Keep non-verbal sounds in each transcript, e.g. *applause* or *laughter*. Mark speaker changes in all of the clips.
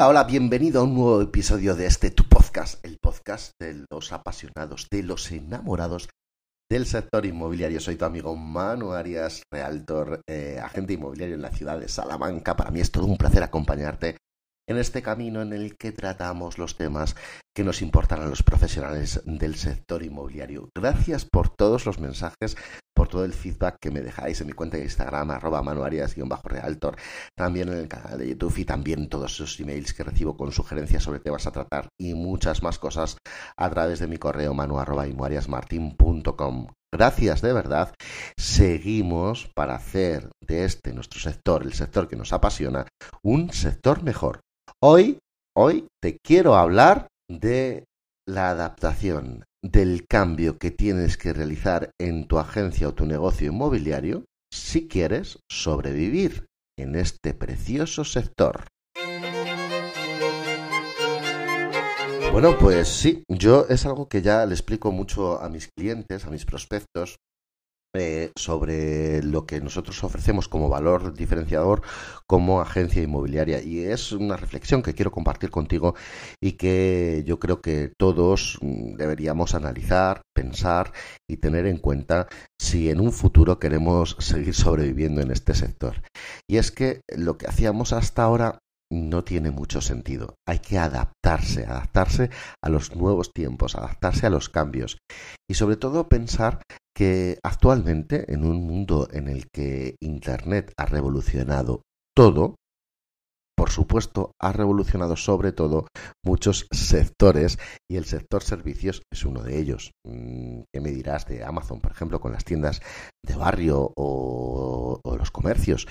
Speaker 1: Hola, hola, bienvenido a un nuevo episodio de este tu podcast, el podcast de los apasionados, de los enamorados del sector inmobiliario. Soy tu amigo Manu Arias, realtor, eh, agente inmobiliario en la ciudad de Salamanca. Para mí es todo un placer acompañarte en este camino en el que tratamos los temas que nos importan a los profesionales del sector inmobiliario. Gracias por todos los mensajes, por todo el feedback que me dejáis en mi cuenta de Instagram, arroba manuarias-realtor, también en el canal de YouTube y también todos esos emails que recibo con sugerencias sobre vas a tratar y muchas más cosas a través de mi correo manu Gracias de verdad. Seguimos para hacer de este nuestro sector, el sector que nos apasiona, un sector mejor. Hoy, hoy te quiero hablar de la adaptación, del cambio que tienes que realizar en tu agencia o tu negocio inmobiliario si quieres sobrevivir en este precioso sector. Bueno, pues sí, yo es algo que ya le explico mucho a mis clientes, a mis prospectos, eh, sobre lo que nosotros ofrecemos como valor diferenciador como agencia inmobiliaria. Y es una reflexión que quiero compartir contigo y que yo creo que todos mm, deberíamos analizar, pensar y tener en cuenta si en un futuro queremos seguir sobreviviendo en este sector. Y es que lo que hacíamos hasta ahora no tiene mucho sentido. Hay que adaptarse, adaptarse a los nuevos tiempos, adaptarse a los cambios y sobre todo pensar que actualmente en un mundo en el que Internet ha revolucionado todo, por supuesto, ha revolucionado sobre todo muchos sectores y el sector servicios es uno de ellos. Mm, ¿Qué me dirás de Amazon, por ejemplo, con las tiendas de barrio o, los comercios?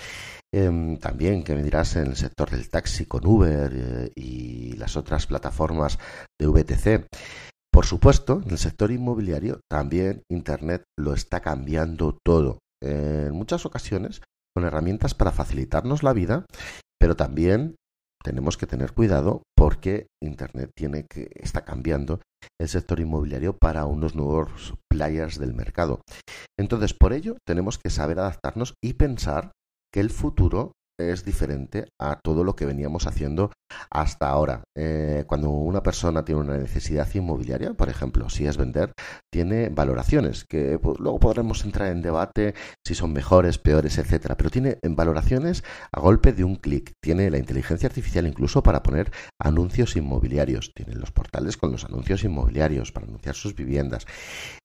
Speaker 1: Em, también, ¿qué me dirás en el sector del taxi con Uber eh, y las otras plataformas de VTC? Por supuesto, en el sector inmobiliario también Internet lo está cambiando todo. En muchas ocasiones con herramientas para facilitarnos la vida pero también tenemos que tener cuidado porque Internet tiene que está cambiando el sector inmobiliario para unos nuevos players del mercado. Entonces, por ello, tenemos que saber adaptarnos y pensar que el futuro es diferente a todo lo que veníamos haciendo hasta ahora. Eh, cuando una persona tiene una necesidad inmobiliaria, por ejemplo, si es vender, tiene valoraciones, que pues, luego podremos entrar en debate si son mejores, peores, etcétera, pero tiene valoraciones a golpe de un clic. Tiene la inteligencia artificial incluso para poner anuncios inmobiliarios. Tiene los portales con los anuncios inmobiliarios para anunciar sus viviendas.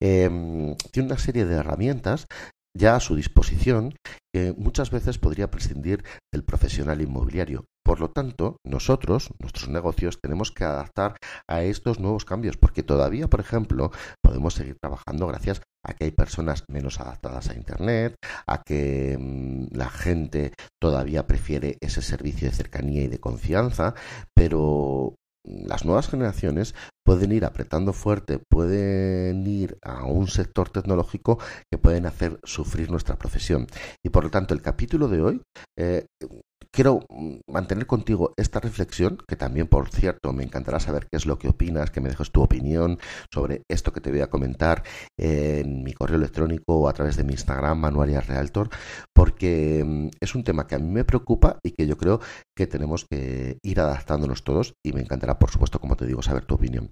Speaker 1: Em, tiene una serie de herramientas ya a su disposición que muchas veces podría prescindir del profesional inmobiliario. Por lo tanto, nosotros, nuestros negocios, tenemos que adaptar a estos nuevos cambios, porque todavía, por ejemplo, podemos seguir trabajando gracias a que hay personas menos adaptadas a Internet, a que mm, la gente todavía prefiere ese servicio de cercanía y de confianza, pero las nuevas generaciones pueden ir apretando fuerte, pueden ir a un sector tecnológico que pueden hacer sufrir nuestra profesión. Y por lo tanto, el capítulo de hoy eh, quiero mantener contigo esta reflexión, que también, por cierto, me encantará saber qué es lo que opinas, que me dejes tu opinión sobre esto que te voy a comentar en mi correo electrónico o a través de mi Instagram, Manuaria Realtor, porque mm, es un tema que a mí me preocupa y que yo creo que tenemos que ir adaptándonos todos y me encantará, por supuesto, como te digo, saber tu opinión.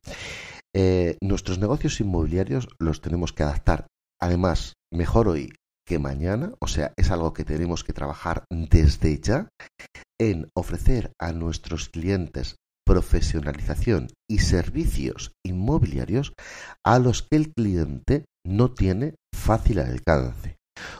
Speaker 1: Eh, nuestros negocios inmobiliarios los tenemos que adaptar, además, mejor hoy que mañana, o sea, es algo que tenemos que trabajar desde ya en ofrecer a nuestros clientes profesionalización y servicios inmobiliarios a los que el cliente no tiene fácil alcance.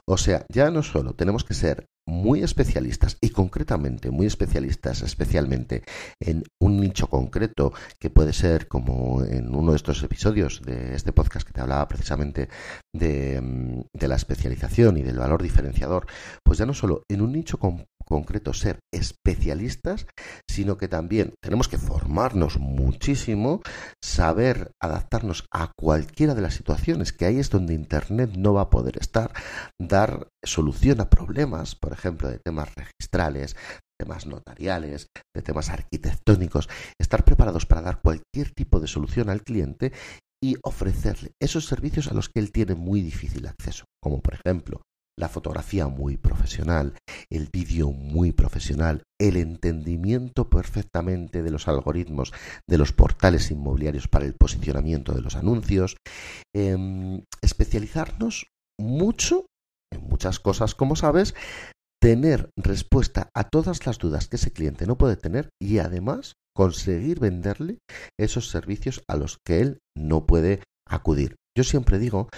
Speaker 1: O sea, ya no solo tenemos que ser muy especialistas y concretamente muy especialistas especialmente en un nicho concreto que puede ser como en uno de estos episodios de este podcast que te hablaba precisamente de, mm, de la especialización y del valor diferenciador pues ya no solo en un nicho concreto ser especialistas sino que también tenemos que formarnos muchísimo saber adaptarnos a cualquiera de las situaciones que ahí es donde internet no va a poder estar dar solución a problemas por ejemplo, de temas registrales, temas notariales, de temas arquitectónicos, estar preparados para dar cualquier tipo de solución al cliente y ofrecerle esos servicios a los que él tiene muy difícil acceso, como por ejemplo la fotografía muy profesional, el vídeo muy profesional, el entendimiento perfectamente de los algoritmos de los portales inmobiliarios para el posicionamiento de los anuncios, em, especializarnos mucho en muchas cosas, como sabes, tener respuesta a todas las dudas que ese cliente no puede tener y además conseguir venderle esos servicios a los que él no puede acudir. Yo siempre digo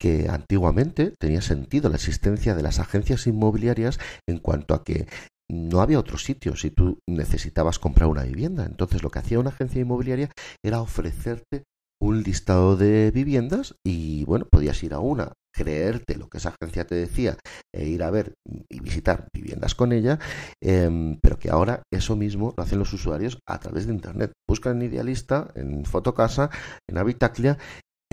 Speaker 1: que antiguamente tenía sentido la existencia de las agencias inmobiliarias en cuanto a que no había otro sitio si tú necesitabas comprar una vivienda. Entonces lo que hacía una agencia inmobiliaria era ofrecerte un listado de viviendas y bueno, podías ir a una, creerte lo que esa agencia te decía e ir a ver y visitar viviendas con ella, em, pero que ahora eso mismo lo hacen los usuarios a través de Internet. Buscan en Idealista, en Fotocasa, en Habitaclia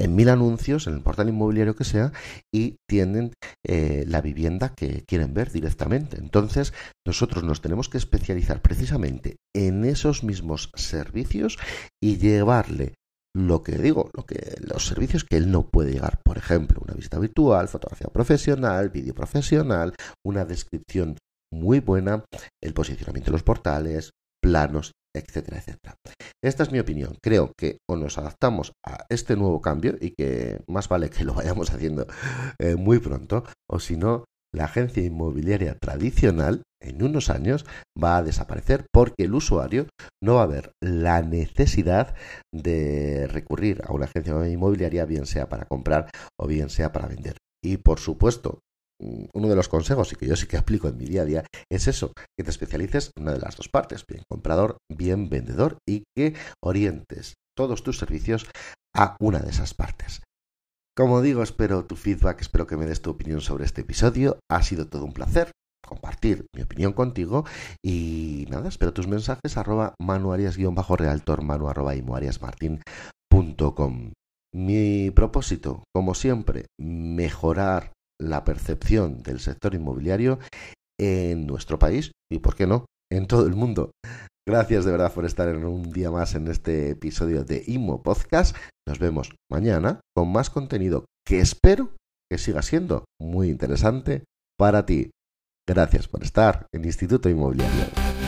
Speaker 1: en mil anuncios en el portal inmobiliario que sea y tienen eh, la vivienda que quieren ver directamente. Entonces, nosotros nos tenemos que especializar precisamente en esos mismos servicios y llevarle lo que digo, lo que los servicios que él no puede llegar, por ejemplo, una vista virtual, fotografía profesional, vídeo profesional, una descripción muy buena, el posicionamiento de los portales, planos, etcétera, etcétera. Esta es mi opinión. Creo que o nos adaptamos a este nuevo cambio y que más vale que lo vayamos *laughs* haciendo eh, muy pronto, o si no, la agencia inmobiliaria tradicional en unos años va a desaparecer porque el usuario no va a ver la necesidad de recurrir a una agencia inmobiliaria, bien sea para comprar o bien sea para vender. Y por supuesto, uno de los consejos y que yo sí que aplico en mi día a día es eso, que te especialices en una de las dos partes, bien comprador, bien vendedor y que orientes todos tus servicios a una de esas partes. Como digo, espero tu feedback, espero que me des tu opinión sobre este episodio. Ha sido todo un placer compartir mi opinión contigo y nada, espero tus mensajes arroba manuarias-realtor manu arroba Mi propósito, como siempre, mejorar la percepción del sector inmobiliario en nuestro país y, ¿por qué no?, en todo el mundo. Gracias de verdad por estar en un día más en este episodio de Imo Podcast. Nos vemos mañana con más contenido que espero que siga siendo muy interesante para ti. Gracias por estar en Instituto Inmobiliario.